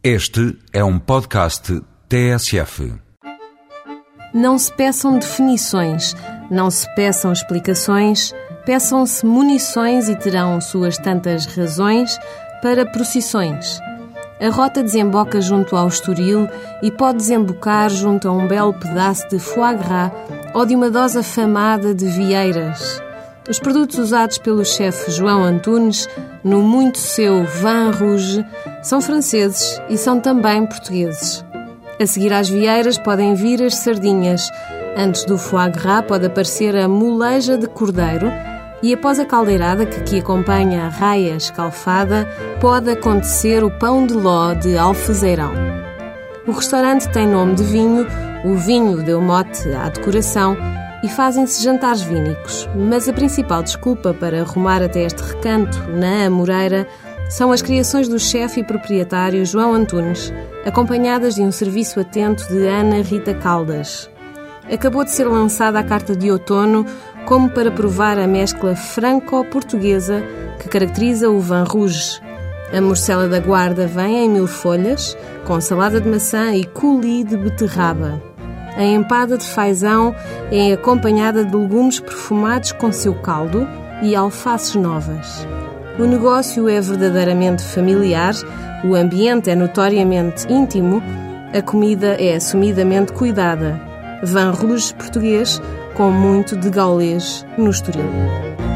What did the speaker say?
Este é um podcast TSF. Não se peçam definições, não se peçam explicações, peçam-se munições e terão suas tantas razões para procissões. A rota desemboca junto ao Estoril e pode desembocar junto a um belo pedaço de foie gras ou de uma dose afamada de vieiras. Os produtos usados pelo chefe João Antunes no muito seu Vin Rouge são franceses e são também portugueses. A seguir às vieiras podem vir as sardinhas. Antes do foie gras pode aparecer a moleja de cordeiro e após a caldeirada que aqui acompanha a raia escalfada, pode acontecer o pão de ló de alfezeirão. O restaurante tem nome de vinho, o vinho deu mote à decoração e fazem-se jantares vínicos, mas a principal desculpa para arrumar até este recanto, na Amoreira, são as criações do chefe e proprietário João Antunes, acompanhadas de um serviço atento de Ana Rita Caldas. Acabou de ser lançada a carta de outono como para provar a mescla franco-portuguesa que caracteriza o Vin Rouge. A morcela da guarda vem em mil folhas, com salada de maçã e coulis de beterraba. A empada de fazão é acompanhada de legumes perfumados com seu caldo e alfaces novas. O negócio é verdadeiramente familiar, o ambiente é notoriamente íntimo, a comida é assumidamente cuidada. Vin Rouge português com muito de gaulês no Estoril.